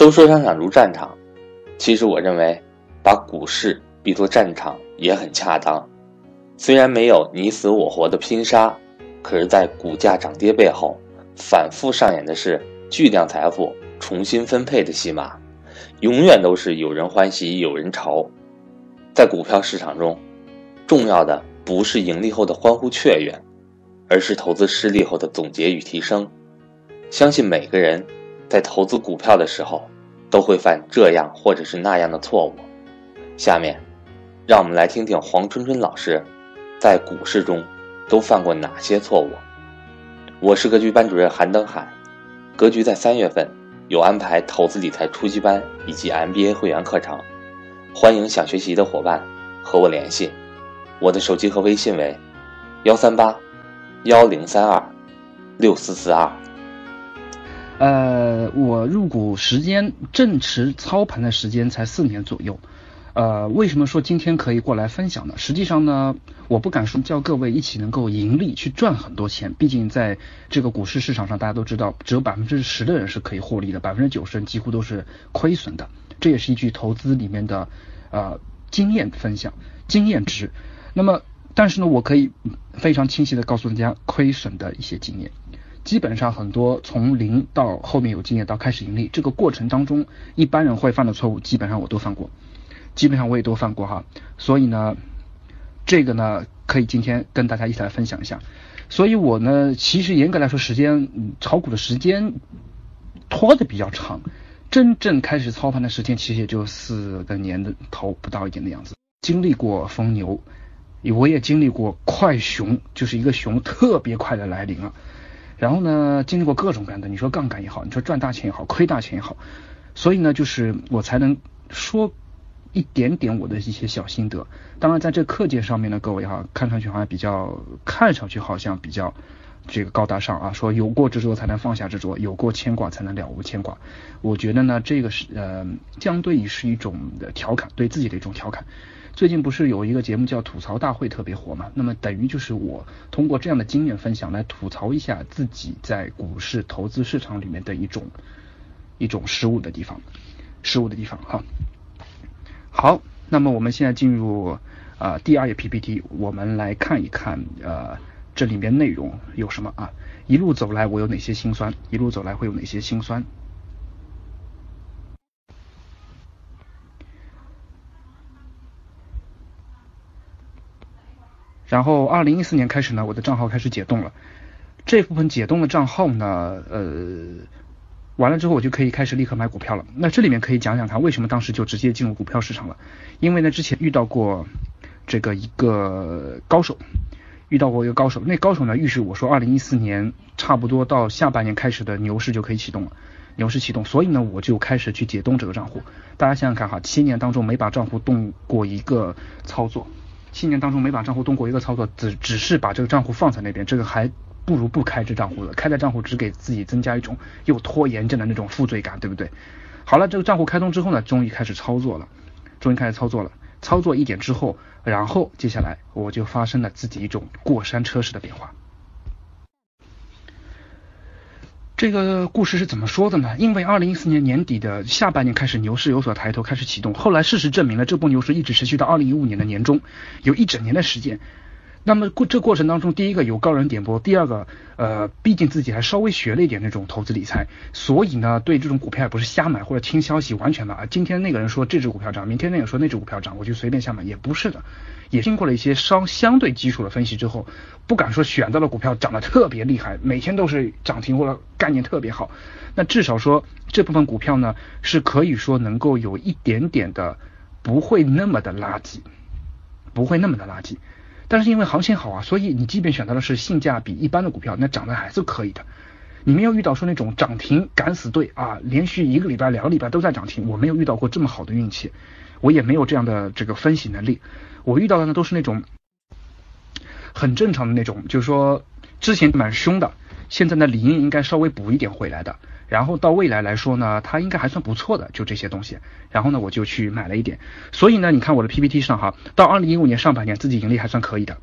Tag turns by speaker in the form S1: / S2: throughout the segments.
S1: 都说商场如战场，其实我认为，把股市比作战场也很恰当。虽然没有你死我活的拼杀，可是，在股价涨跌背后，反复上演的是巨量财富重新分配的戏码，永远都是有人欢喜有人愁。在股票市场中，重要的不是盈利后的欢呼雀跃，而是投资失利后的总结与提升。相信每个人在投资股票的时候，都会犯这样或者是那样的错误。下面，让我们来听听黄春春老师在股市中都犯过哪些错误。我是格局班主任韩登海，格局在三月份有安排投资理财初级班以及 MBA 会员课程。欢迎想学习的伙伴和我联系，我的手机和微信为幺三八幺零三二六四四二。
S2: 呃，我入股时间正持操盘的时间才四年左右。呃，为什么说今天可以过来分享呢？实际上呢，我不敢说叫各位一起能够盈利去赚很多钱，毕竟在这个股市市场上，大家都知道，只有百分之十的人是可以获利的，百分之九十人几乎都是亏损的。这也是一句投资里面的，呃，经验分享，经验值。那么，但是呢，我可以非常清晰的告诉大家亏损的一些经验。基本上很多从零到后面有经验到开始盈利这个过程当中，一般人会犯的错误，基本上我都犯过，基本上我也都犯过哈。所以呢，这个呢，可以今天跟大家一起来分享一下。所以我呢，其实严格来说，时间炒股的时间拖的比较长。真正开始操盘的时间其实也就四个年的头不到一点的样子，经历过疯牛，我也经历过快熊，就是一个熊特别快的来临了。然后呢，经历过各种各样的，你说杠杆也好，你说赚大钱也好，亏大钱也好，所以呢，就是我才能说一点点我的一些小心得。当然，在这课件上面呢，各位哈，看上去好像比较，看上去好像比较。这个高大上啊，说有过执着才能放下执着，有过牵挂才能了无牵挂。我觉得呢，这个是呃，相对于是一种的调侃，对自己的一种调侃。最近不是有一个节目叫吐槽大会特别火嘛？那么等于就是我通过这样的经验分享来吐槽一下自己在股市投资市场里面的一种一种失误的地方，失误的地方哈。好，那么我们现在进入啊第二页 PPT，我们来看一看呃。这里面内容有什么啊？一路走来我有哪些心酸？一路走来会有哪些心酸？然后二零一四年开始呢，我的账号开始解冻了。这部分解冻的账号呢，呃，完了之后我就可以开始立刻买股票了。那这里面可以讲讲看，为什么当时就直接进入股票市场了？因为呢，之前遇到过这个一个高手。遇到过一个高手，那高手呢预示我说，二零一四年差不多到下半年开始的牛市就可以启动了，牛市启动，所以呢我就开始去解冻这个账户。大家想想看哈，七年当中没把账户动过一个操作，七年当中没把账户动过一个操作，只只是把这个账户放在那边，这个还不如不开这账户了，开的账户只给自己增加一种又拖延症的那种负罪感，对不对？好了，这个账户开通之后呢，终于开始操作了，终于开始操作了。操作一点之后，然后接下来我就发生了自己一种过山车式的变化。这个故事是怎么说的呢？因为二零一四年年底的下半年开始牛市有所抬头，开始启动。后来事实证明了，这波牛市一直持续到二零一五年的年中，有一整年的时间。那么过这过程当中，第一个有高人点拨，第二个呃，毕竟自己还稍微学了一点那种投资理财，所以呢，对这种股票也不是瞎买或者听消息完全的啊。今天那个人说这只股票涨，明天那个说那只股票涨，我就随便瞎买，也不是的，也经过了一些稍相对基础的分析之后，不敢说选到了股票涨得特别厉害，每天都是涨停或者概念特别好，那至少说这部分股票呢是可以说能够有一点点的不会那么的垃圾，不会那么的垃圾。但是因为行情好啊，所以你即便选择的是性价比一般的股票，那涨得还是可以的。你没有遇到说那种涨停敢死队啊，连续一个礼拜、两个礼拜都在涨停，我没有遇到过这么好的运气，我也没有这样的这个分析能力。我遇到的呢都是那种很正常的那种，就是说之前蛮凶的，现在呢理应应该稍微补一点回来的。然后到未来来说呢，它应该还算不错的，就这些东西。然后呢，我就去买了一点。所以呢，你看我的 PPT 上哈，到二零一五年上半年自己盈利还算可以的。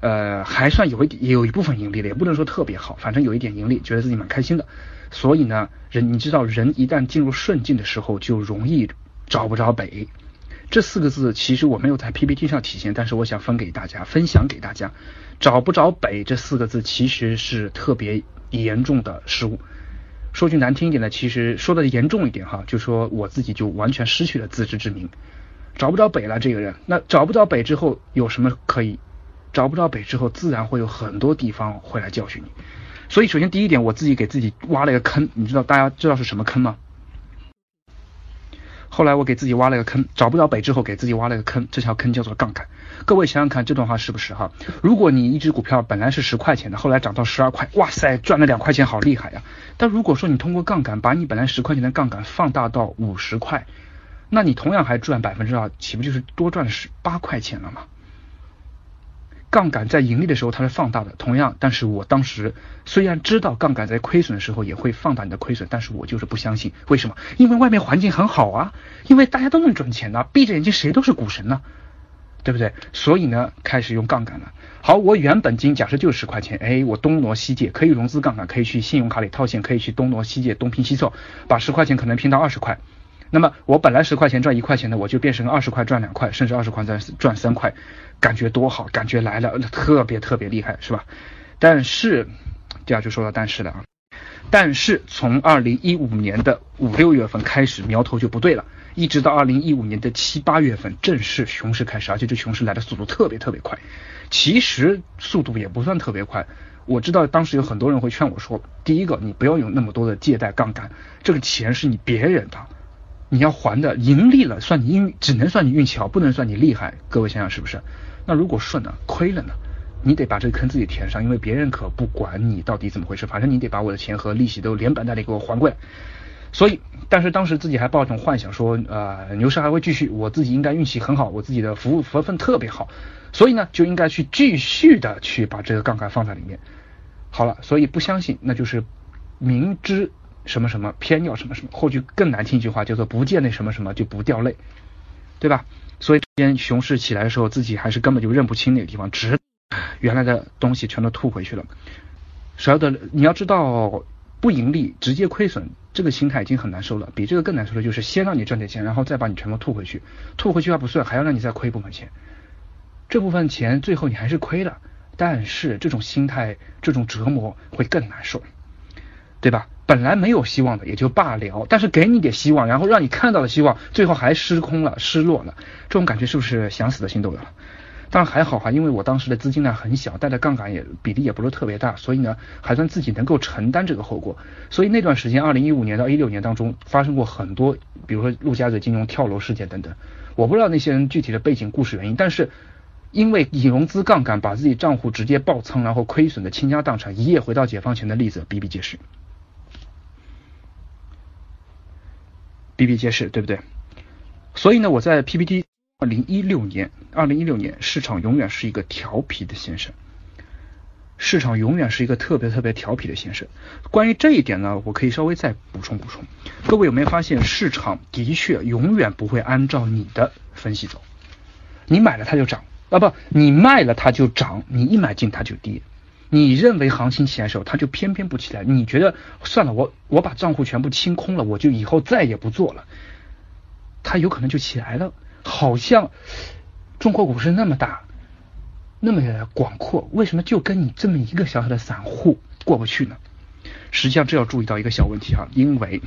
S2: 呃，还算有一点，也有一部分盈利的，也不能说特别好，反正有一点盈利，觉得自己蛮开心的。所以呢，人你知道，人一旦进入顺境的时候，就容易找不着北。这四个字其实我没有在 PPT 上体现，但是我想分给大家，分享给大家。找不着北这四个字其实是特别严重的失误。说句难听一点的，其实说的严重一点哈，就说我自己就完全失去了自知之明，找不着北了。这个人，那找不着北之后有什么可以？找不着北之后，自然会有很多地方会来教训你。所以，首先第一点，我自己给自己挖了一个坑，你知道大家知道是什么坑吗？后来我给自己挖了个坑，找不到北之后给自己挖了个坑，这条坑叫做杠杆。各位想想看，这段话是不是哈？如果你一只股票本来是十块钱的，后来涨到十二块，哇塞，赚了两块钱，好厉害呀！但如果说你通过杠杆把你本来十块钱的杠杆放大到五十块，那你同样还赚百分之二，岂不就是多赚十八块钱了吗？杠杆在盈利的时候它是放大的，同样，但是我当时虽然知道杠杆在亏损的时候也会放大你的亏损，但是我就是不相信，为什么？因为外面环境很好啊，因为大家都能赚钱呢，闭着眼睛谁都是股神呢，对不对？所以呢，开始用杠杆了。好，我原本金假设就是十块钱，哎，我东挪西借，可以融资杠杆，可以去信用卡里套现，可以去东挪西借，东拼西凑，把十块钱可能拼到二十块。那么我本来十块钱赚一块钱的，我就变成二十块赚两块，甚至二十块赚赚三块，感觉多好，感觉来了，特别特别厉害，是吧？但是，第二就说到但是了啊，但是从二零一五年的五六月份开始，苗头就不对了，一直到二零一五年的七八月份，正式熊市开始，而且这熊市来的速度特别特别快，其实速度也不算特别快。我知道当时有很多人会劝我说，第一个，你不要有那么多的借贷杠杆，这个钱是你别人的。你要还的，盈利了算你运，只能算你运气好，不能算你厉害。各位想想是不是？那如果顺了，亏了呢？你得把这个坑自己填上，因为别人可不管你到底怎么回事，反正你得把我的钱和利息都连本带利给我还过来。所以，但是当时自己还抱一种幻想，说呃牛市还会继续，我自己应该运气很好，我自己的服务福分特别好，所以呢就应该去继续的去把这个杠杆放在里面。好了，所以不相信，那就是明知。什么什么偏要什么什么，或许更难听一句话叫做不见那什么什么就不掉泪，对吧？所以之前熊市起来的时候，自己还是根本就认不清那个地方，直原来的东西全都吐回去了。所有的你要知道，不盈利直接亏损，这个心态已经很难受了。比这个更难受的就是先让你赚点钱，然后再把你全部吐回去，吐回去还不算，还要让你再亏一部分钱。这部分钱最后你还是亏了，但是这种心态，这种折磨会更难受，对吧？本来没有希望的也就罢了，但是给你点希望，然后让你看到了希望，最后还失空了、失落了，这种感觉是不是想死的心都有了？当然还好哈，因为我当时的资金量很小，带的杠杆也比例也不是特别大，所以呢还算自己能够承担这个后果。所以那段时间，二零一五年到一六年当中发生过很多，比如说陆家嘴金融跳楼事件等等。我不知道那些人具体的背景故事原因，但是因为以融资杠杆把自己账户直接爆仓，然后亏损的倾家荡产，一夜回到解放前的例子比比皆是。比比皆是，对不对？所以呢，我在 PPT 二零一六年，二零一六年市场永远是一个调皮的先生，市场永远是一个特别特别调皮的先生。关于这一点呢，我可以稍微再补充补充。各位有没有发现，市场的确永远不会按照你的分析走，你买了它就涨啊，不，你卖了它就涨，你一买进它就跌。你认为行情起来的时候，它就偏偏不起来。你觉得算了，我我把账户全部清空了，我就以后再也不做了。它有可能就起来了。好像中国股市那么大，那么广阔，为什么就跟你这么一个小小的散户过不去呢？实际上这要注意到一个小问题哈，因为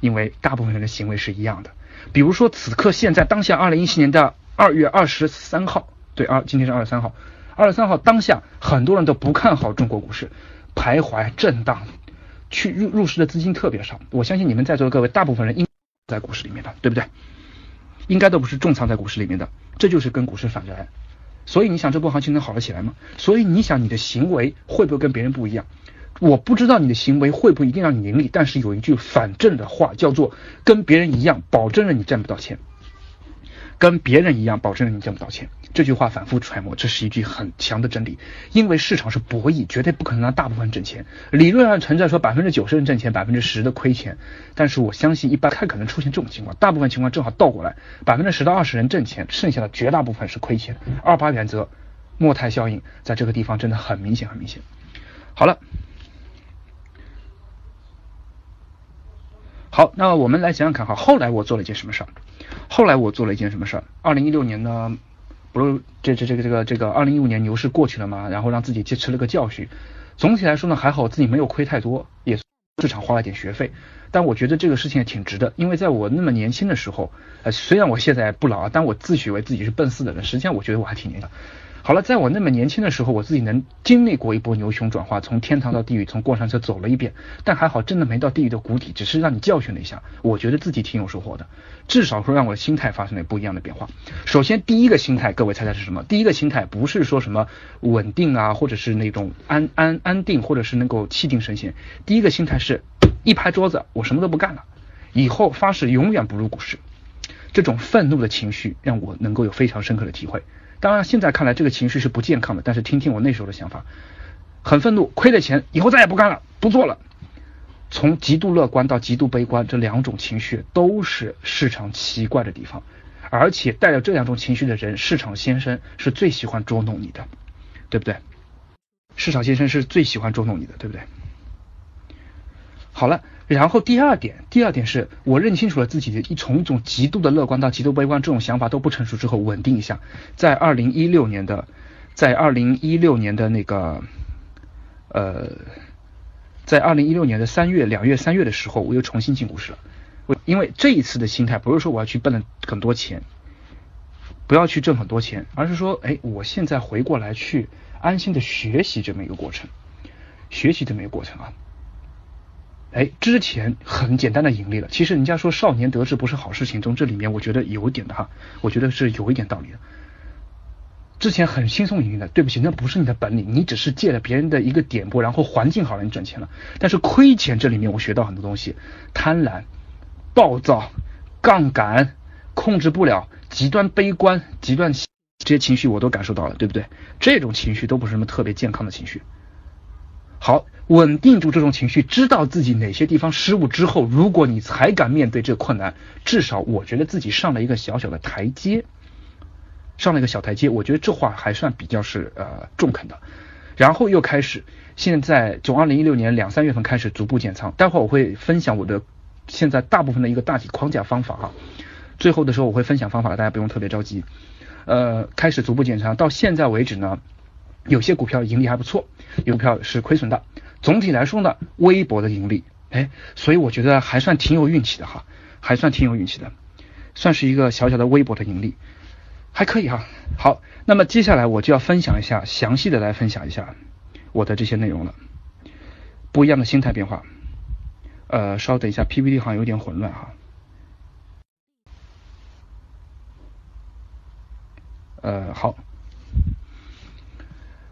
S2: 因为大部分人的行为是一样的。比如说此刻现在当下二零一七年的二月二十三号，对啊，今天是二十三号。二十三号当下，很多人都不看好中国股市，徘徊震荡，去入入市的资金特别少。我相信你们在座的各位，大部分人应在股市里面的，对不对？应该都不是重仓在股市里面的，这就是跟股市反着来。所以你想这波行情能好得起来吗？所以你想你的行为会不会跟别人不一样？我不知道你的行为会不会一定让你盈利，但是有一句反正的话叫做跟别人一样，保证了你赚不到钱。跟别人一样，保证你挣不到钱。这句话反复揣摩，这是一句很强的真理。因为市场是博弈，绝对不可能让大部分人挣钱。理论上存在说百分之九十人挣钱，百分之十的亏钱。但是我相信一般太可能出现这种情况，大部分情况正好倒过来，百分之十到二十人挣钱，剩下的绝大部分是亏钱。二八原则，莫泰效应在这个地方真的很明显，很明显。好了，好，那我们来想想看哈，后来我做了一件什么事儿？后来我做了一件什么事儿？二零一六年呢，不是这这这个这个这个二零一五年牛市过去了嘛，然后让自己去吃了个教训。总体来说呢，还好自己没有亏太多，也市场花了点学费。但我觉得这个事情也挺值的，因为在我那么年轻的时候，呃，虽然我现在不老啊，但我自诩为自己是奔四的人，实际上我觉得我还挺年轻。好了，在我那么年轻的时候，我自己能经历过一波牛熊转化，从天堂到地狱，从过山车走了一遍，但还好，真的没到地狱的谷底，只是让你教训了一下。我觉得自己挺有收获的，至少说让我的心态发生了不一样的变化。首先，第一个心态，各位猜猜是什么？第一个心态不是说什么稳定啊，或者是那种安安安定，或者是能够气定神闲。第一个心态是一拍桌子，我什么都不干了，以后发誓永远不入股市。这种愤怒的情绪让我能够有非常深刻的体会。当然，现在看来这个情绪是不健康的。但是听听我那时候的想法，很愤怒，亏了钱，以后再也不干了，不做了。从极度乐观到极度悲观，这两种情绪都是市场奇怪的地方。而且带着这两种情绪的人，市场先生是最喜欢捉弄你的，对不对？市场先生是最喜欢捉弄你的，对不对？好了。然后第二点，第二点是我认清楚了自己的一从一种极度的乐观到极度悲观这种想法都不成熟之后，稳定一下。在二零一六年的，在二零一六年的那个，呃，在二零一六年的三月、两月、三月的时候，我又重新进股市了。我因为这一次的心态不是说我要去奔了很多钱，不要去挣很多钱，而是说，哎，我现在回过来去安心的学习这么一个过程，学习这么一个过程啊。哎，之前很简单的盈利了。其实人家说少年得志不是好事情，从这里面我觉得有一点的哈，我觉得是有一点道理的。之前很轻松盈利的，对不起，那不是你的本领，你只是借了别人的一个点拨，然后环境好了，你赚钱了。但是亏钱这里面我学到很多东西，贪婪、暴躁、杠杆、控制不了、极端悲观、极端这些情绪我都感受到了，对不对？这种情绪都不是什么特别健康的情绪。好。稳定住这种情绪，知道自己哪些地方失误之后，如果你才敢面对这困难，至少我觉得自己上了一个小小的台阶，上了一个小台阶，我觉得这话还算比较是呃中肯的。然后又开始，现在从二零一六年两三月份开始逐步减仓，待会儿我会分享我的现在大部分的一个大体框架方法哈。最后的时候我会分享方法，大家不用特别着急。呃，开始逐步减仓，到现在为止呢，有些股票盈利还不错，有股票是亏损的。总体来说呢，微薄的盈利，哎，所以我觉得还算挺有运气的哈，还算挺有运气的，算是一个小小的微薄的盈利，还可以哈。好，那么接下来我就要分享一下，详细的来分享一下我的这些内容了。不一样的心态变化，呃，稍等一下，PPT 好像有点混乱哈。呃，好。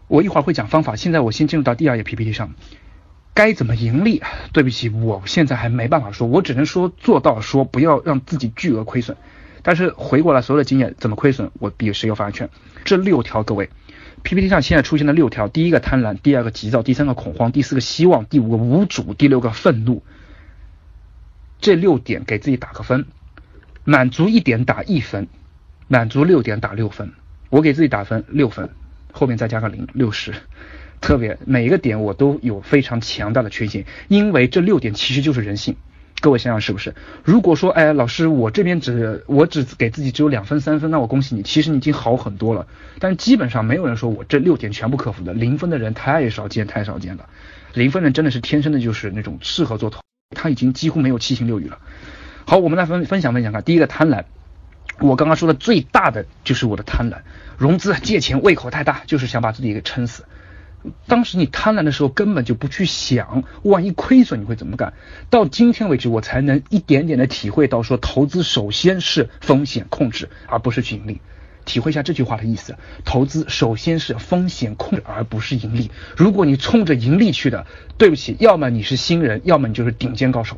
S2: 我一会儿会讲方法，现在我先进入到第二页 PPT 上，该怎么盈利？对不起，我现在还没办法说，我只能说做到说不要让自己巨额亏损。但是回过来所有的经验怎么亏损，我比谁有发言权。这六条，各位 PPT 上现在出现的六条：第一个贪婪，第二个急躁，第三个恐慌，第四个希望，第五个无主，第六个愤怒。这六点给自己打个分，满足一点打一分，满足六点打六分。我给自己打分六分。后面再加个零，六十，特别每一个点我都有非常强大的缺陷，因为这六点其实就是人性。各位想想是不是？如果说，哎，老师，我这边只我只给自己只有两分三分，那我恭喜你，其实你已经好很多了。但是基本上没有人说我这六点全部克服的，零分的人太少见太少见了。零分人真的是天生的就是那种适合做头，他已经几乎没有七情六欲了。好，我们来分分享分享看，第一个贪婪。我刚刚说的最大的就是我的贪婪，融资借钱胃口太大，就是想把自己给撑死。当时你贪婪的时候，根本就不去想，万一亏损你会怎么干？到今天为止，我才能一点点的体会到，说投资首先是风险控制，而不是去盈利。体会一下这句话的意思，投资首先是风险控制，而不是盈利。如果你冲着盈利去的，对不起，要么你是新人，要么你就是顶尖高手。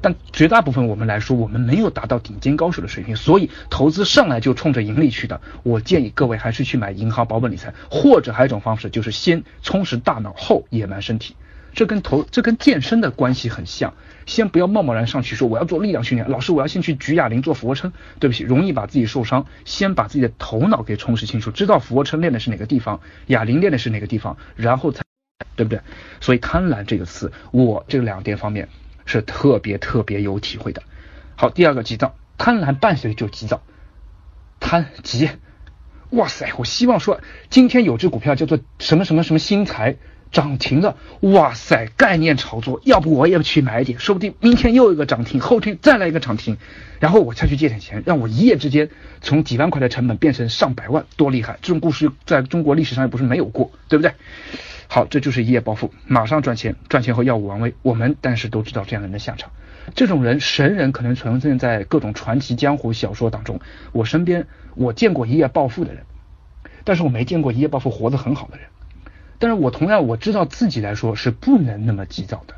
S2: 但绝大部分我们来说，我们没有达到顶尖高手的水平，所以投资上来就冲着盈利去的。我建议各位还是去买银行保本理财，或者还有一种方式，就是先充实大脑后野蛮身体。这跟投这跟健身的关系很像。先不要贸贸然上去说我要做力量训练，老师我要先去举哑铃做俯卧撑，对不起，容易把自己受伤。先把自己的头脑给充实清楚，知道俯卧撑练的是哪个地方，哑铃练的是哪个地方，然后才对不对？所以贪婪这个词，我这两点方面是特别特别有体会的。好，第二个急躁，贪婪伴随就急躁，贪急。哇塞！我希望说今天有只股票叫做什么什么什么新材涨停了，哇塞！概念炒作，要不我也去买一点，说不定明天又一个涨停，后天再来一个涨停，然后我再去借点钱，让我一夜之间从几万块的成本变成上百万，多厉害！这种故事在中国历史上也不是没有过，对不对？好，这就是一夜暴富，马上赚钱，赚钱后耀武扬威。我们但是都知道这样人的下场。这种人神人可能存在在各种传奇江湖小说当中。我身边我见过一夜暴富的人，但是我没见过一夜暴富活得很好的人。但是我同样我知道自己来说是不能那么急躁的。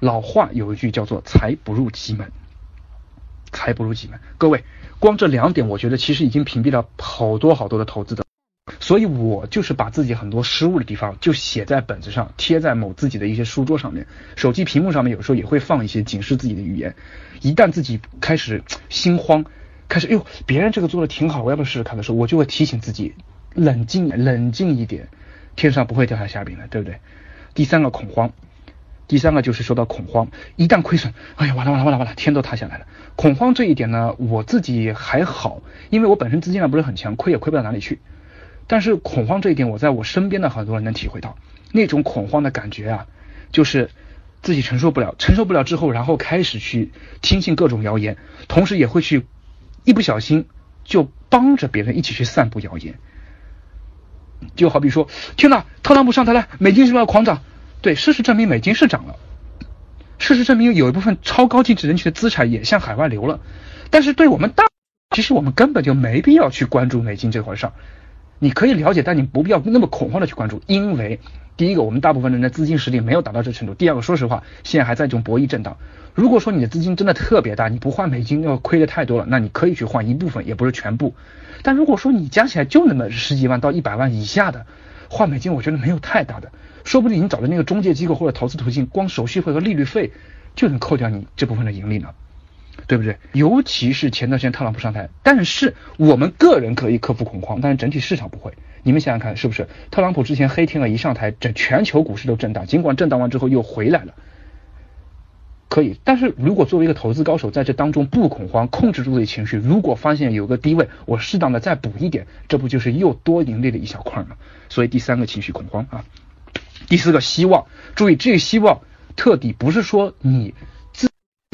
S2: 老话有一句叫做“财不入急门”，财不入急门。各位，光这两点，我觉得其实已经屏蔽了好多好多的投资的。所以我就是把自己很多失误的地方就写在本子上，贴在某自己的一些书桌上面，手机屏幕上面有时候也会放一些警示自己的语言。一旦自己开始心慌，开始哎呦别人这个做的挺好，我要不要试试看的时候，我就会提醒自己冷静冷静一点，天上不会掉下馅饼的，对不对？第三个恐慌，第三个就是说到恐慌，一旦亏损，哎呀完了完了完了完了，天都塌下来了。恐慌这一点呢，我自己还好，因为我本身资金量不是很强，亏也亏不到哪里去。但是恐慌这一点，我在我身边的很多人能体会到，那种恐慌的感觉啊，就是自己承受不了，承受不了之后，然后开始去听信各种谣言，同时也会去一不小心就帮着别人一起去散布谣言。就好比说，天呐，特朗普上台了，美金是不是要狂涨？对，事实证明美金是涨了，事实证明有一部分超高净值人群的资产也向海外流了。但是对我们大，其实我们根本就没必要去关注美金这回事儿。你可以了解，但你不必要那么恐慌的去关注，因为第一个，我们大部分人的资金实力没有达到这程度；第二个，说实话，现在还在这种博弈震荡。如果说你的资金真的特别大，你不换美金要亏的太多了，那你可以去换一部分，也不是全部。但如果说你加起来就那么十几万到一百万以下的换美金，我觉得没有太大的，说不定你找的那个中介机构或者投资途径，光手续费和利率费就能扣掉你这部分的盈利呢。对不对？尤其是前段时间特朗普上台，但是我们个人可以克服恐慌，但是整体市场不会。你们想想看，是不是？特朗普之前黑天鹅一上台，整全球股市都震荡，尽管震荡完之后又回来了，可以。但是如果作为一个投资高手，在这当中不恐慌，控制住自己情绪，如果发现有个低位，我适当的再补一点，这不就是又多盈利了一小块吗？所以第三个情绪恐慌啊，第四个希望，注意这个希望特地不是说你。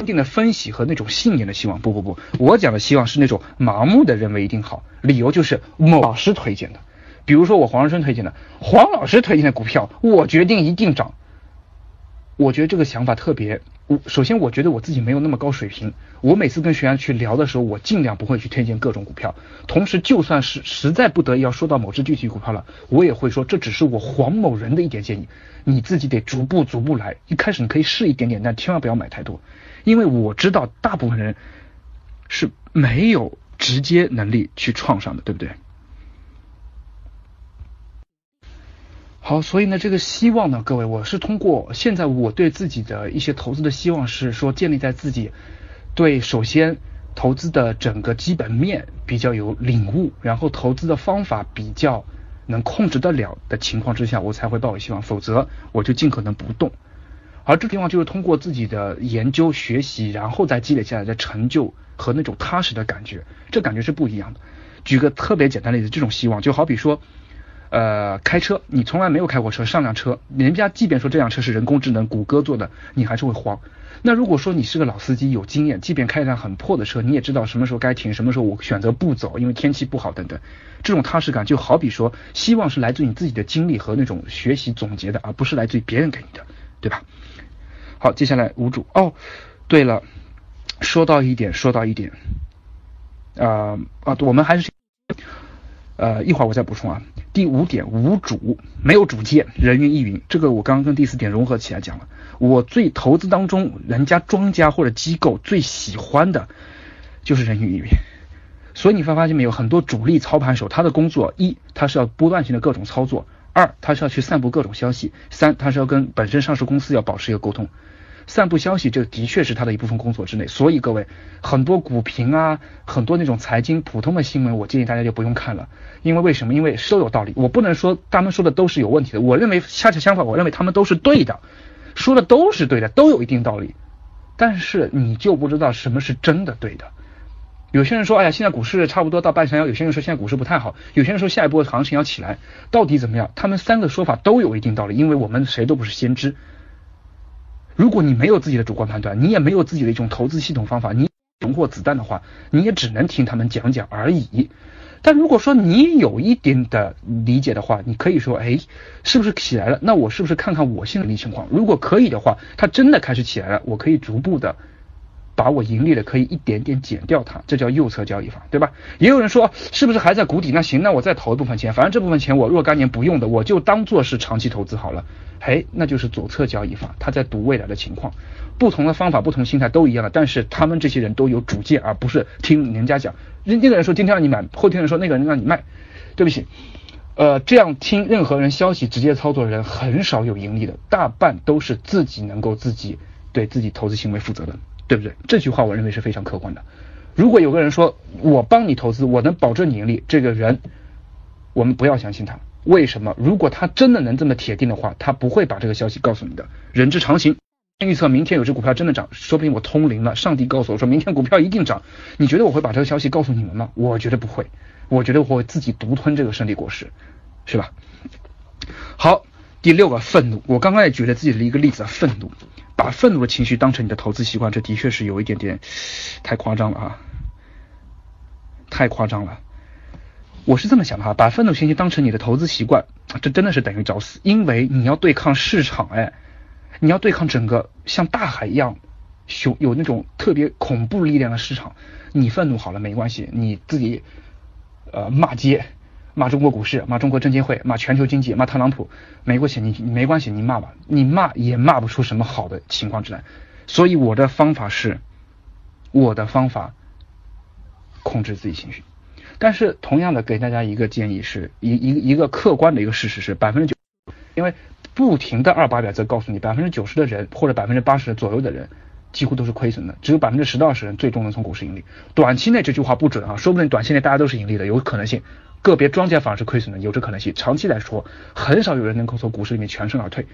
S2: 定的分析和那种信念的希望，不不不，我讲的希望是那种盲目的认为一定好，理由就是某老师推荐的，比如说我黄仁春推荐的，黄老师推荐的股票，我决定一定涨。我觉得这个想法特别，我首先我觉得我自己没有那么高水平，我每次跟学员去聊的时候，我尽量不会去推荐各种股票，同时就算是实在不得已要说到某只具体股票了，我也会说这只是我黄某人的一点建议，你自己得逐步逐步来，一开始你可以试一点点，但千万不要买太多。因为我知道大部分人是没有直接能力去创上的，对不对？好，所以呢，这个希望呢，各位，我是通过现在我对自己的一些投资的希望是说建立在自己对首先投资的整个基本面比较有领悟，然后投资的方法比较能控制得了的情况之下，我才会抱有希望，否则我就尽可能不动。而这个地方就是通过自己的研究学习，然后再积累下来的成就和那种踏实的感觉，这感觉是不一样的。举个特别简单的例子，这种希望就好比说，呃，开车，你从来没有开过车，上辆车，人家即便说这辆车是人工智能谷歌做的，你还是会慌。那如果说你是个老司机，有经验，即便开一辆很破的车，你也知道什么时候该停，什么时候我选择不走，因为天气不好等等，这种踏实感就好比说，希望是来自于你自己的经历和那种学习总结的，而不是来自于别人给你的，对吧？好，接下来五主哦，对了，说到一点，说到一点，啊啊，我们还是呃一会儿我再补充啊。第五点，无主，没有主见，人云亦云。这个我刚刚跟第四点融合起来讲了。我最投资当中，人家庄家或者机构最喜欢的就是人云亦云。所以你发发现没有，很多主力操盘手他的工作一，他是要波段性的各种操作。二，他是要去散布各种消息；三，他是要跟本身上市公司要保持一个沟通。散布消息，这的确是他的一部分工作之内。所以各位，很多股评啊，很多那种财经普通的新闻，我建议大家就不用看了。因为为什么？因为都有道理。我不能说他们说的都是有问题的。我认为恰恰相反，我认为他们都是对的，说的都是对的，都有一定道理。但是你就不知道什么是真的对的。有些人说，哎呀，现在股市差不多到半山腰；有些人说现在股市不太好；有些人说下一波行情要起来。到底怎么样？他们三个说法都有一定道理，因为我们谁都不是先知。如果你没有自己的主观判断，你也没有自己的一种投资系统方法，你容获子弹的话，你也只能听他们讲讲而已。但如果说你有一点的理解的话，你可以说，哎，是不是起来了？那我是不是看看我现在的情况？如果可以的话，它真的开始起来了，我可以逐步的。把我盈利的可以一点点减掉它，这叫右侧交易法，对吧？也有人说是不是还在谷底？那行，那我再投一部分钱，反正这部分钱我若干年不用的，我就当做是长期投资好了。嘿，那就是左侧交易法，他在赌未来的情况。不同的方法，不同心态都一样的，但是他们这些人都有主见，而不是听人家讲。那那个人说今天让你买，后天的人说那个人让你卖。对不起，呃，这样听任何人消息直接操作的人很少有盈利的，大半都是自己能够自己对自己投资行为负责的。对不对？这句话我认为是非常客观的。如果有个人说我帮你投资，我能保证你盈利，这个人我们不要相信他。为什么？如果他真的能这么铁定的话，他不会把这个消息告诉你的。人之常情，预测明天有只股票真的涨，说不定我通灵了，上帝告诉我说明天股票一定涨。你觉得我会把这个消息告诉你们吗？我觉得不会，我觉得我会自己独吞这个胜利果实，是吧？好，第六个愤怒，我刚刚也举了自己的一个例子，愤怒。把愤怒的情绪当成你的投资习惯，这的确是有一点点太夸张了啊！太夸张了。我是这么想的哈，把愤怒情绪当成你的投资习惯，这真的是等于找死，因为你要对抗市场，哎，你要对抗整个像大海一样熊有那种特别恐怖力量的市场，你愤怒好了没关系，你自己呃骂街。骂中国股市，骂中国证监会，骂全球经济，骂特朗普，没关系，你没关系，你骂吧，你骂也骂不出什么好的情况之来。所以我的方法是，我的方法控制自己情绪。但是同样的，给大家一个建议是，一一一个客观的一个事实是，百分之九，因为不停的二八表则告诉你，百分之九十的人或者百分之八十左右的人几乎都是亏损的，只有百分之十到二十人最终能从股市盈利。短期内这句话不准啊，说不定短期内大家都是盈利的，有可能性。个别庄家反而是亏损的，有这可能性。长期来说，很少有人能够从股市里面全身而退。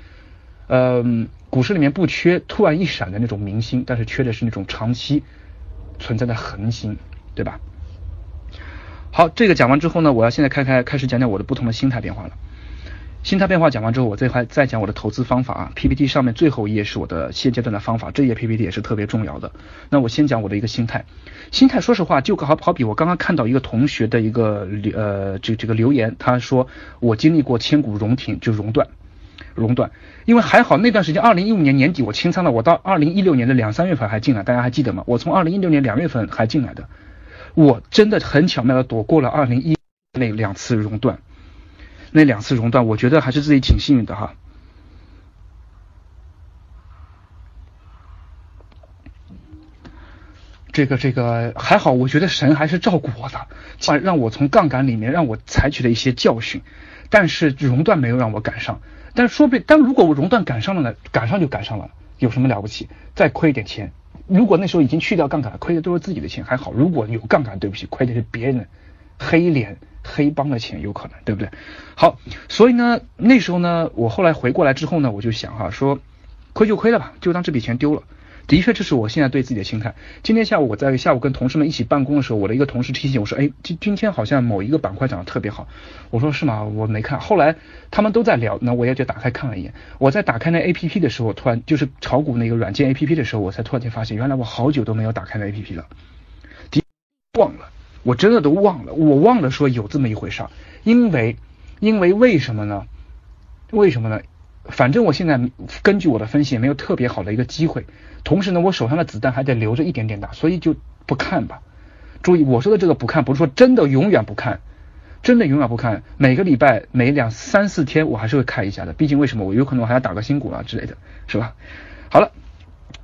S2: 嗯，股市里面不缺突然一闪的那种明星，但是缺的是那种长期存在的恒星，对吧？好，这个讲完之后呢，我要现在开开开始讲讲我的不同的心态变化了。心态变化讲完之后，我再还再讲我的投资方法啊。PPT 上面最后一页是我的现阶段的方法，这页 PPT 也是特别重要的。那我先讲我的一个心态，心态说实话就好好比我刚刚看到一个同学的一个呃这这个留言，他说我经历过千股熔停就熔断，熔断，因为还好那段时间二零一五年年底我清仓了，我到二零一六年的两三月份还进来，大家还记得吗？我从二零一六年两月份还进来的，我真的很巧妙的躲过了二零一那两次熔断。那两次熔断，我觉得还是自己挺幸运的哈。这个这个还好，我觉得神还是照顾我的，让让我从杠杆里面让我采取了一些教训。但是熔断没有让我赶上，但是说不定，但如果我熔断赶上了呢？赶上就赶上了，有什么了不起？再亏一点钱，如果那时候已经去掉杠杆了，亏的都是自己的钱，还好。如果有杠杆，对不起，亏的是别人黑脸。黑帮的钱有可能，对不对？好，所以呢，那时候呢，我后来回过来之后呢，我就想哈，说亏就亏了吧，就当这笔钱丢了。的确，这是我现在对自己的心态。今天下午我在下午跟同事们一起办公的时候，我的一个同事提醒我说，哎，今今天好像某一个板块涨得特别好。我说是吗？我没看。后来他们都在聊，那我也就打开看了一眼。我在打开那 A P P 的时候，突然就是炒股那个软件 A P P 的时候，我才突然间发现，原来我好久都没有打开那 A P P 了，的忘了。我真的都忘了，我忘了说有这么一回事儿，因为，因为为什么呢？为什么呢？反正我现在根据我的分析也没有特别好的一个机会，同时呢，我手上的子弹还得留着一点点打，所以就不看吧。注意，我说的这个不看，不是说真的永远不看，真的永远不看。每个礼拜每两三四天我还是会看一下的，毕竟为什么我有可能我还要打个新股啊之类的，是吧？好了。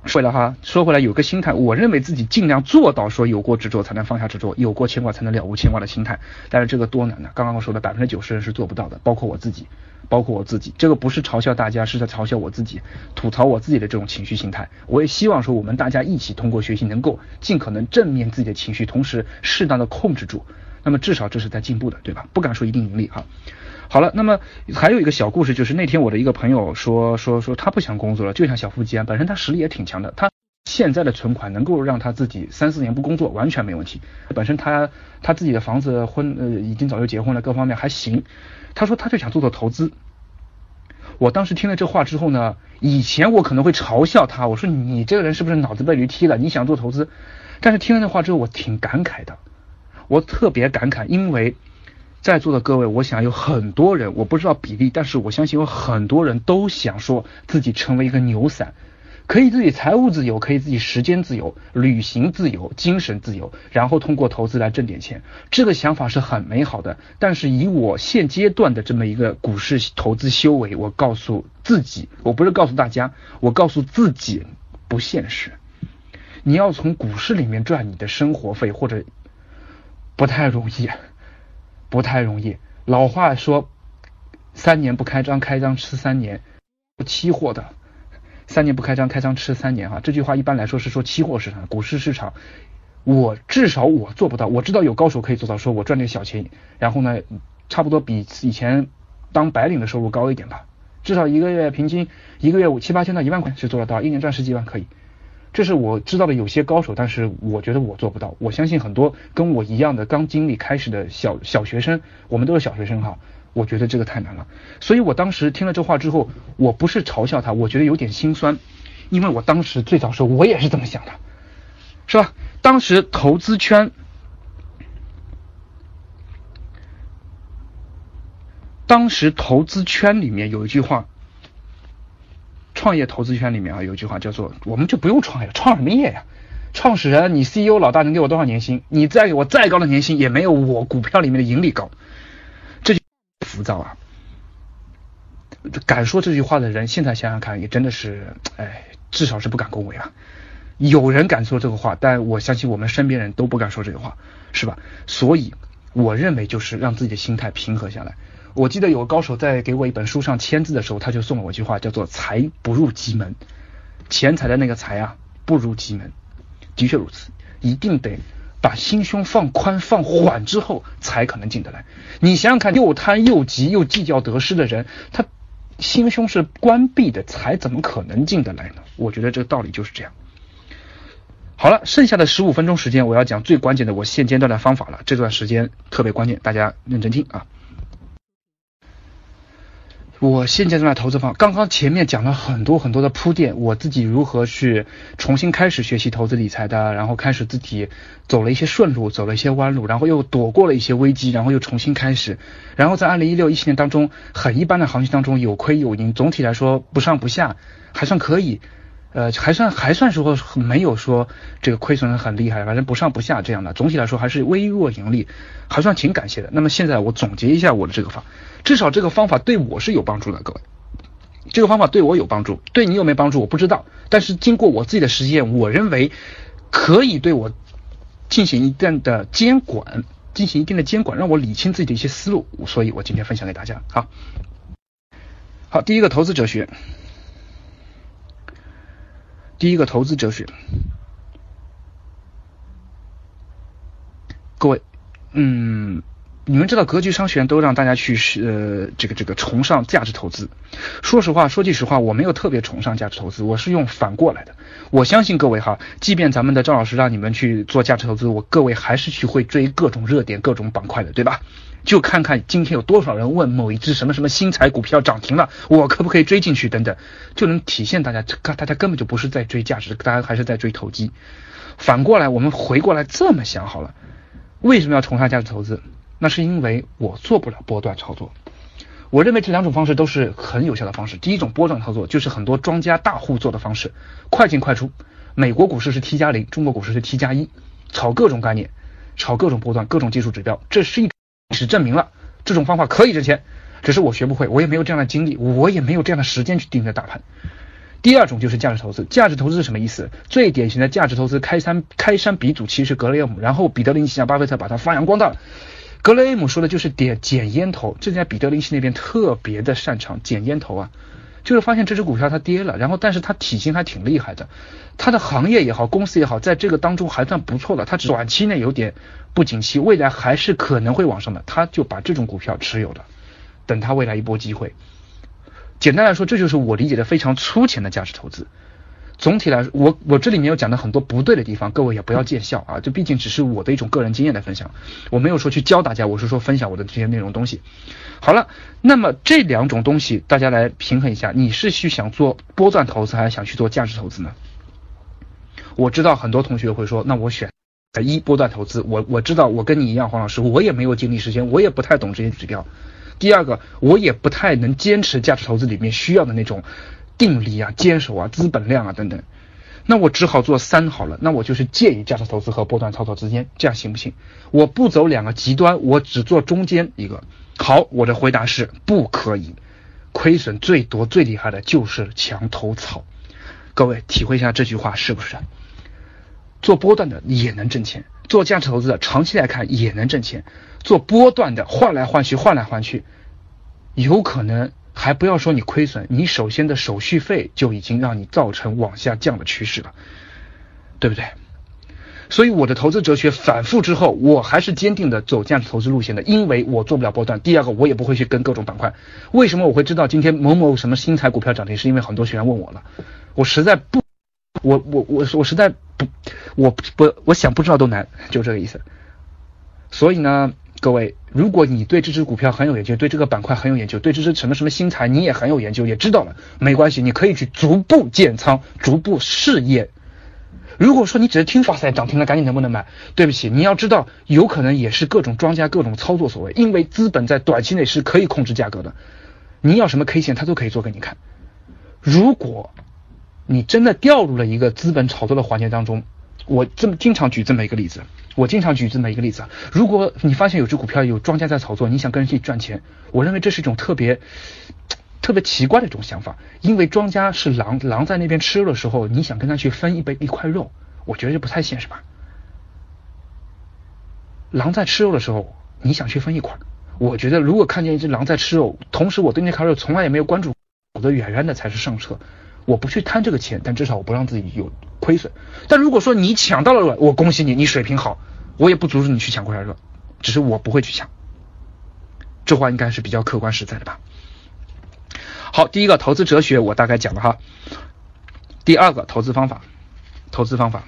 S2: 说回来哈，说回来有个心态，我认为自己尽量做到说有过执着才能放下执着，有过牵挂才能了无牵挂的心态。但是这个多难呢？刚刚我说的百分之九十人是做不到的，包括我自己，包括我自己。这个不是嘲笑大家，是在嘲笑我自己，吐槽我自己的这种情绪心态。我也希望说，我们大家一起通过学习，能够尽可能正面自己的情绪，同时适当的控制住。那么至少这是在进步的，对吧？不敢说一定盈利哈。好了，那么还有一个小故事，就是那天我的一个朋友说说说他不想工作了，就想小富即安。本身他实力也挺强的，他。现在的存款能够让他自己三四年不工作完全没问题。本身他他自己的房子婚呃已经早就结婚了，各方面还行。他说他就想做做投资。我当时听了这话之后呢，以前我可能会嘲笑他，我说你这个人是不是脑子被驴踢了？你想做投资？但是听了那话之后，我挺感慨的。我特别感慨，因为在座的各位，我想有很多人，我不知道比例，但是我相信有很多人都想说自己成为一个牛散。可以自己财务自由，可以自己时间自由、旅行自由、精神自由，然后通过投资来挣点钱，这个想法是很美好的。但是以我现阶段的这么一个股市投资修为，我告诉自己，我不是告诉大家，我告诉自己不现实。你要从股市里面赚你的生活费，或者不太容易，不太容易。老话说，三年不开张，开张吃三年，期货的。三年不开张，开张吃三年哈。这句话一般来说是说期货市场、股市市场。我至少我做不到，我知道有高手可以做到，说我赚点小钱，然后呢，差不多比以前当白领的收入高一点吧。至少一个月平均一个月五七八千到一万块是做得到，一年赚十几万可以。这是我知道的有些高手，但是我觉得我做不到。我相信很多跟我一样的刚经历开始的小小学生，我们都是小学生哈。我觉得这个太难了，所以我当时听了这话之后，我不是嘲笑他，我觉得有点心酸，因为我当时最早时候我也是这么想的，是吧？当时投资圈，当时投资圈里面有一句话，创业投资圈里面啊有句话叫做，我们就不用创业，创什么业呀？创始人，你 CEO 老大能给我多少年薪？你再给我再高的年薪，也没有我股票里面的盈利高。这浮躁啊！敢说这句话的人，现在想想看，也真的是，哎，至少是不敢恭维啊。有人敢说这个话，但我相信我们身边人都不敢说这个话，是吧？所以，我认为就是让自己的心态平和下来。我记得有个高手在给我一本书上签字的时候，他就送了我一句话，叫做“财不入急门”，钱财的那个财啊，不入急门。的确如此，一定得。把心胸放宽放缓之后，才可能进得来。你想想看，又贪又急又计较得失的人，他心胸是关闭的，才怎么可能进得来呢？我觉得这个道理就是这样。好了，剩下的十五分钟时间，我要讲最关键的我现阶段的方法了。这段时间特别关键，大家认真听啊。我现在正在投资方，刚刚前面讲了很多很多的铺垫，我自己如何去重新开始学习投资理财的，然后开始自己走了一些顺路，走了一些弯路，然后又躲过了一些危机，然后又重新开始，然后在二零一六一七年当中很一般的行情当中有亏有盈，总体来说不上不下，还算可以。呃，还算还算说没有说这个亏损很厉害，反正不上不下这样的，总体来说还是微弱盈利，还算挺感谢的。那么现在我总结一下我的这个法，至少这个方法对我是有帮助的，各位，这个方法对我有帮助，对你有没有帮助我不知道，但是经过我自己的实验，我认为可以对我进行一定的监管，进行一定的监管，让我理清自己的一些思路，所以我今天分享给大家。好，好，第一个投资哲学。第一个投资哲学，各位，嗯，你们知道格局商学院都让大家去呃这个这个崇尚价值投资。说实话，说句实话，我没有特别崇尚价值投资，我是用反过来的。我相信各位哈，即便咱们的赵老师让你们去做价值投资，我各位还是去会追各种热点、各种板块的，对吧？就看看今天有多少人问某一只什么什么新材股票涨停了，我可不可以追进去等等，就能体现大家，大家根本就不是在追价值，大家还是在追投机。反过来，我们回过来这么想好了，为什么要崇尚价值投资？那是因为我做不了波段操作。我认为这两种方式都是很有效的方式。第一种波段操作就是很多庄家大户做的方式，快进快出。美国股市是 T 加零，中国股市是 T 加一，炒各种概念，炒各种波段，各种技术指标，这是一。是证明了这种方法可以挣钱，只是我学不会，我也没有这样的精力，我也没有这样的时间去盯着大盘。第二种就是价值投资，价值投资是什么意思？最典型的价值投资开山开山鼻祖其实是格雷厄姆，然后彼得林奇、巴菲特把它发扬光大了。格雷厄姆说的就是点捡烟头，这在彼得林奇那边特别的擅长捡烟头啊，就是发现这只股票它跌了，然后但是它体型还挺厉害的，它的行业也好，公司也好，在这个当中还算不错的，它短期内有点不景气，未来还是可能会往上的，他就把这种股票持有的，等它未来一波机会。简单来说，这就是我理解的非常粗浅的价值投资。总体来说，我我这里面有讲的很多不对的地方，各位也不要见笑啊，这毕竟只是我的一种个人经验的分享，我没有说去教大家，我是说分享我的这些内容东西。好了，那么这两种东西大家来平衡一下，你是去想做波段投资，还是想去做价值投资呢？我知道很多同学会说，那我选一波段投资，我我知道我跟你一样，黄老师，我也没有精力时间，我也不太懂这些指标。第二个，我也不太能坚持价值投资里面需要的那种。定力啊，坚守啊，资本量啊等等，那我只好做三好了。那我就是介于价值投资和波段操作之间，这样行不行？我不走两个极端，我只做中间一个。好，我的回答是不可以。亏损最多最厉害的就是墙头草。各位体会一下这句话是不是？做波段的也能挣钱，做价值投资的长期来看也能挣钱，做波段的换来换去换来换去，有可能。还不要说你亏损，你首先的手续费就已经让你造成往下降的趋势了，对不对？所以我的投资哲学反复之后，我还是坚定的走价值投资路线的，因为我做不了波段。第二个，我也不会去跟各种板块。为什么我会知道今天某某什么新材股票涨停？是因为很多学员问我了，我实在不，我我我我实在不，我不我想不知道都难，就这个意思。所以呢。各位，如果你对这只股票很有研究，对这个板块很有研究，对这只什么什么新材你也很有研究，也知道了，没关系，你可以去逐步建仓，逐步试验。如果说你只是听，哇塞，涨停了，赶紧能不能买？对不起，你要知道，有可能也是各种庄家各种操作所为，因为资本在短期内是可以控制价格的，你要什么 K 线，他都可以做给你看。如果你真的掉入了一个资本炒作的环节当中，我这么经常举这么一个例子。我经常举这么一个例子，如果你发现有只股票有庄家在炒作，你想跟人去赚钱，我认为这是一种特别特别奇怪的一种想法，因为庄家是狼，狼在那边吃肉的时候，你想跟他去分一杯一块肉，我觉得这不太现实吧？狼在吃肉的时候，你想去分一块，我觉得如果看见一只狼在吃肉，同时我对那块肉从来也没有关注，走得远远的才是上策。我不去贪这个钱，但至少我不让自己有亏损。但如果说你抢到了，我恭喜你，你水平好，我也不阻止你去抢过来热，只是我不会去抢。这话应该是比较客观实在的吧？好，第一个投资哲学我大概讲了哈，第二个投资方法，投资方法。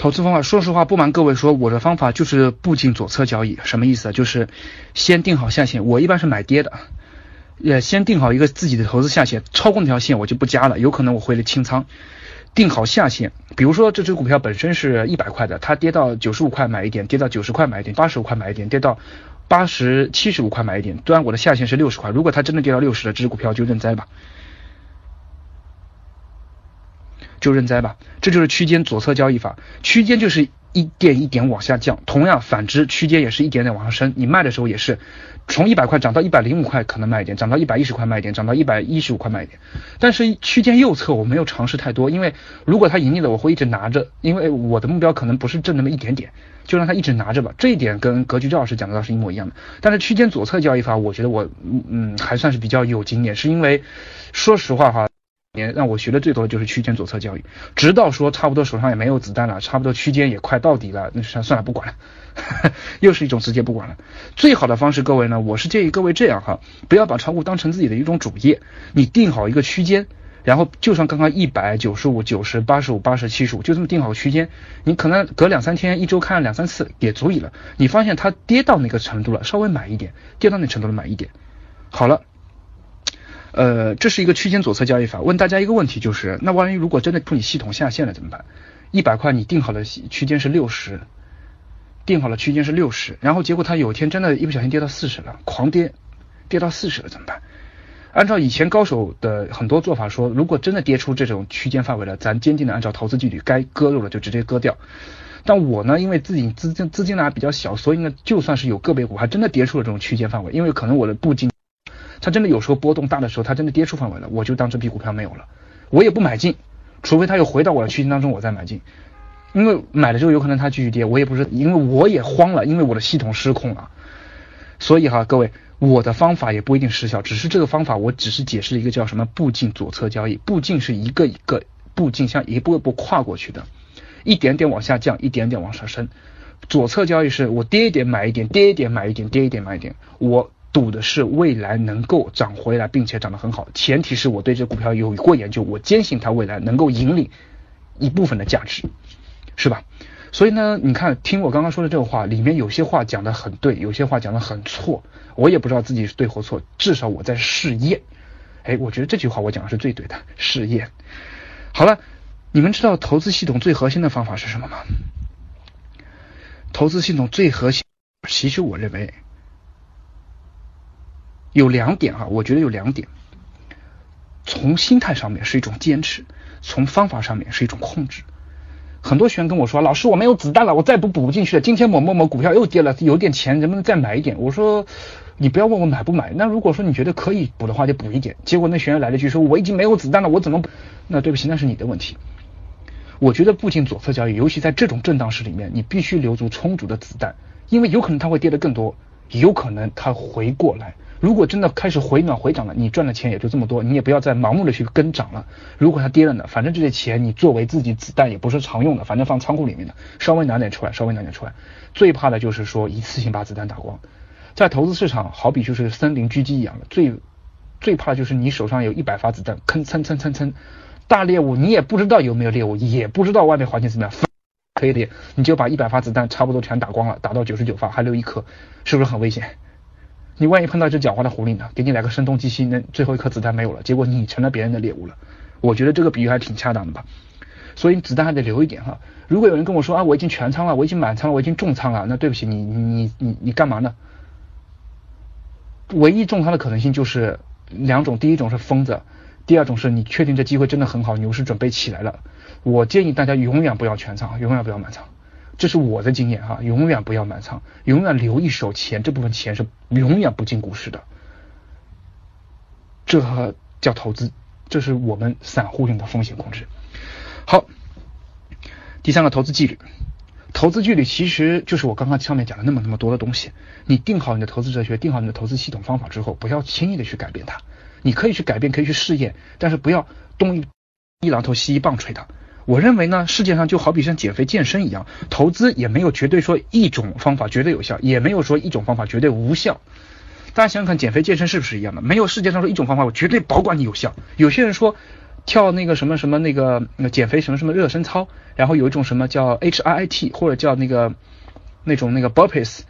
S2: 投资方法，说实话，不瞒各位说，我的方法就是步进左侧交易，什么意思？就是先定好下限，我一般是买跌的，也先定好一个自己的投资下限，超过那条线我就不加了，有可能我会清仓。定好下限，比如说这只股票本身是一百块的，它跌到九十五块买一点，跌到九十块买一点，八十五块买一点，跌到八十七十五块买一点，当然我的下限是六十块，如果它真的跌到六十了，这只股票就认栽吧。就认栽吧，这就是区间左侧交易法。区间就是一点一点往下降，同样反之，区间也是一点点往上升。你卖的时候也是从一百块涨到一百零五块，可能卖一点；涨到一百一十块卖一点；涨到一百一十五块卖一点。但是区间右侧我没有尝试太多，因为如果它盈利了，我会一直拿着，因为我的目标可能不是挣那么一点点，就让它一直拿着吧。这一点跟格局赵老师讲的倒是一模一样的。但是区间左侧交易法，我觉得我嗯还算是比较有经验，是因为说实话哈。年让我学的最多的就是区间左侧交易，直到说差不多手上也没有子弹了，差不多区间也快到底了，那算算了不管了，又是一种直接不管了。最好的方式，各位呢，我是建议各位这样哈，不要把炒股当成自己的一种主业，你定好一个区间，然后就算刚刚一百九十五、九十、八十五、八十、七十五，就这么定好区间，你可能隔两三天、一周看两三次也足以了。你发现它跌到那个程度了，稍微买一点，跌到那程度了买一点，好了。呃，这是一个区间左侧交易法。问大家一个问题，就是那万一如果真的出你系统下线了怎么办？一百块你定好了区间是六十，定好了区间是六十，然后结果它有一天真的一不小心跌到四十了，狂跌，跌到四十了怎么办？按照以前高手的很多做法说，如果真的跌出这种区间范围了，咱坚定的按照投资纪律，该割肉了就直接割掉。但我呢，因为自己资金资金呢比较小，所以呢，就算是有个别股还真的跌出了这种区间范围，因为可能我的布金。它真的有时候波动大的时候，它真的跌出范围了，我就当这批股票没有了，我也不买进，除非它又回到我的区间当中，我再买进。因为买了之后有可能它继续跌，我也不是，因为我也慌了，因为我的系统失控了。所以哈，各位，我的方法也不一定失效，只是这个方法我只是解释了一个叫什么步进左侧交易，步进是一个一个步进，像一步一步跨过去的，一点点往下降，一点点往上升。左侧交易是我跌一点买一点，跌一点买一点，跌一点买一点。我赌的是未来能够涨回来，并且涨得很好，前提是我对这股票有过研究，我坚信它未来能够引领一部分的价值。是吧？所以呢，你看，听我刚刚说的这个话，里面有些话讲的很对，有些话讲的很错。我也不知道自己是对或错，至少我在试验。哎，我觉得这句话我讲的是最对的，试验。好了，你们知道投资系统最核心的方法是什么吗？投资系统最核心，其实我认为有两点哈，我觉得有两点。从心态上面是一种坚持，从方法上面是一种控制。很多学员跟我说：“老师，我没有子弹了，我再不补不进去了。今天某某某股票又跌了，有点钱，能不能再买一点？”我说：“你不要问我买不买。那如果说你觉得可以补的话，就补一点。”结果那学员来了句说：“我已经没有子弹了，我怎么补？”那对不起，那是你的问题。我觉得不仅左侧交易，尤其在这种震荡市里面，你必须留足充足的子弹，因为有可能它会跌得更多，有可能它回过来。如果真的开始回暖回涨了，你赚的钱也就这么多，你也不要再盲目的去跟涨了。如果它跌了呢，反正这些钱你作为自己子弹也不是常用的，反正放仓库里面的，稍微拿点出来，稍微拿点出来。最怕的就是说一次性把子弹打光。在投资市场，好比就是森林狙击一样的，最最怕就是你手上有一百发子弹，吭蹭蹭蹭蹭，大猎物你也不知道有没有猎物，也不知道外面环境怎么样，可以的，你就把一百发子弹差不多全打光了，打到九十九发还留一颗，是不是很危险？你万一碰到一只狡猾的狐狸呢？给你来个声东击西，那最后一颗子弹没有了，结果你成了别人的猎物了。我觉得这个比喻还挺恰当的吧。所以子弹还得留一点哈。如果有人跟我说啊，我已经全仓了，我已经满仓了，我已经重仓了，那对不起你你你你干嘛呢？唯一重仓的可能性就是两种，第一种是疯子，第二种是你确定这机会真的很好，牛市准备起来了。我建议大家永远不要全仓，永远不要满仓。这是我的经验哈，永远不要满仓，永远留一手钱，这部分钱是永远不进股市的，这叫投资，这是我们散户用的风险控制。好，第三个投资纪律，投资纪律其实就是我刚刚上面讲的那么那么多的东西，你定好你的投资哲学，定好你的投资系统方法之后，不要轻易的去改变它，你可以去改变，可以去试验，但是不要东一榔头西一棒槌它。我认为呢，世界上就好比像减肥健身一样，投资也没有绝对说一种方法绝对有效，也没有说一种方法绝对无效。大家想想看，减肥健身是不是一样的？没有世界上说一种方法我绝对保管你有效。有些人说跳那个什么什么那个减肥什么什么热身操，然后有一种什么叫 H I I T 或者叫那个那种那个 burpees，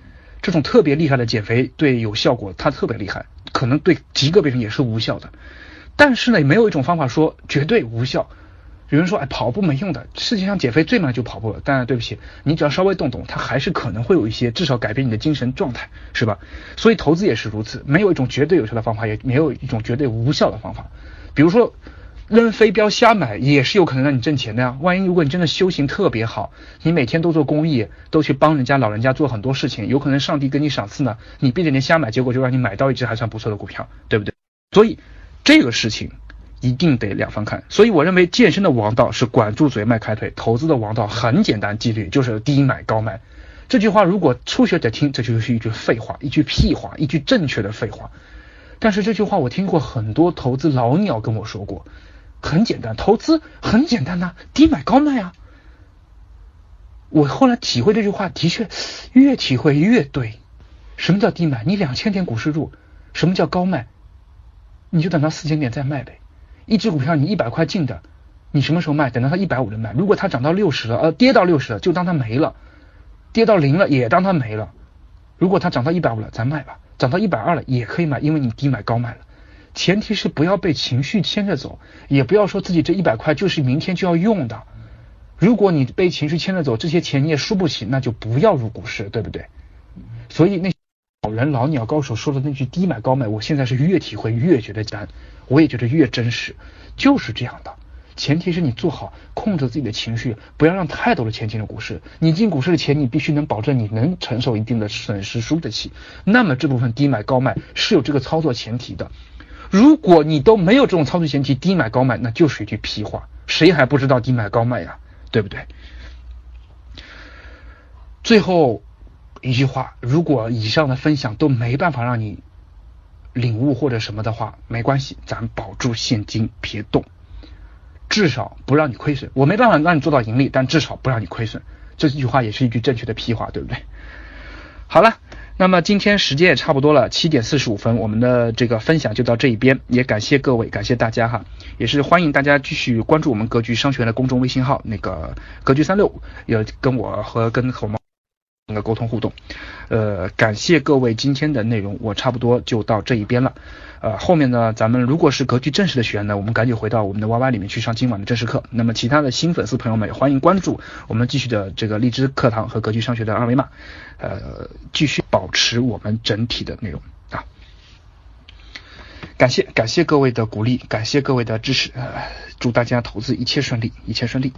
S2: 这种特别厉害的减肥对有效果，它特别厉害，可能对极个别人也是无效的。但是呢，没有一种方法说绝对无效。有人说，哎，跑步没用的，世界上减肥最慢就跑步了。当然，对不起，你只要稍微动动，它还是可能会有一些，至少改变你的精神状态，是吧？所以投资也是如此，没有一种绝对有效的方法，也没有一种绝对无效的方法。比如说，扔飞镖瞎买也是有可能让你挣钱的呀。万一如果你真的修行特别好，你每天都做公益，都去帮人家老人家做很多事情，有可能上帝给你赏赐呢。你闭着眼瞎买，结果就让你买到一只还算不错的股票，对不对？所以这个事情。一定得两方看，所以我认为健身的王道是管住嘴迈开腿，投资的王道很简单，纪律就是低买高卖。这句话如果初学者听，这就是一句废话，一句屁话，一句正确的废话。但是这句话我听过很多投资老鸟跟我说过，很简单，投资很简单呐，低买高卖啊。我后来体会这句话，的确越体会越对。什么叫低买？你两千点股市入。什么叫高卖？你就等到四千点再卖呗。一只股票你一百块进的，你什么时候卖？等到它一百五了卖。如果它涨到六十了，呃，跌到六十了，就当它没了；跌到零了，也当它没了。如果它涨到一百五了，咱卖吧；涨到一百二了，也可以买，因为你低买高卖了。前提是不要被情绪牵着走，也不要说自己这一百块就是明天就要用的。如果你被情绪牵着走，这些钱你也输不起，那就不要入股市，对不对？所以那老人老鸟高手说的那句低买高卖，我现在是越体会越觉得难。我也觉得越真实，就是这样的。前提是你做好控制自己的情绪，不要让太多的钱进入股市。你进股市的钱，你必须能保证你能承受一定的损失，输得起。那么这部分低买高卖是有这个操作前提的。如果你都没有这种操作前提，低买高卖那就是一句屁话，谁还不知道低买高卖呀？对不对？最后一句话，如果以上的分享都没办法让你领悟或者什么的话，没关系，咱保住现金别动，至少不让你亏损。我没办法让你做到盈利，但至少不让你亏损。这句话也是一句正确的屁话，对不对？好了。那么今天时间也差不多了，七点四十五分，我们的这个分享就到这一边，也感谢各位，感谢大家哈，也是欢迎大家继续关注我们格局商学院的公众微信号，那个格局三六五，也跟我和跟猴猫那个沟通互动，呃，感谢各位今天的内容，我差不多就到这一边了。呃，后面呢，咱们如果是格局正式的学员呢，我们赶紧回到我们的 Y Y 里面去上今晚的正式课。那么其他的新粉丝朋友们，欢迎关注我们继续的这个荔枝课堂和格局商学的二维码，呃，继续保持我们整体的内容啊。感谢感谢各位的鼓励，感谢各位的支持，呃，祝大家投资一切顺利，一切顺利。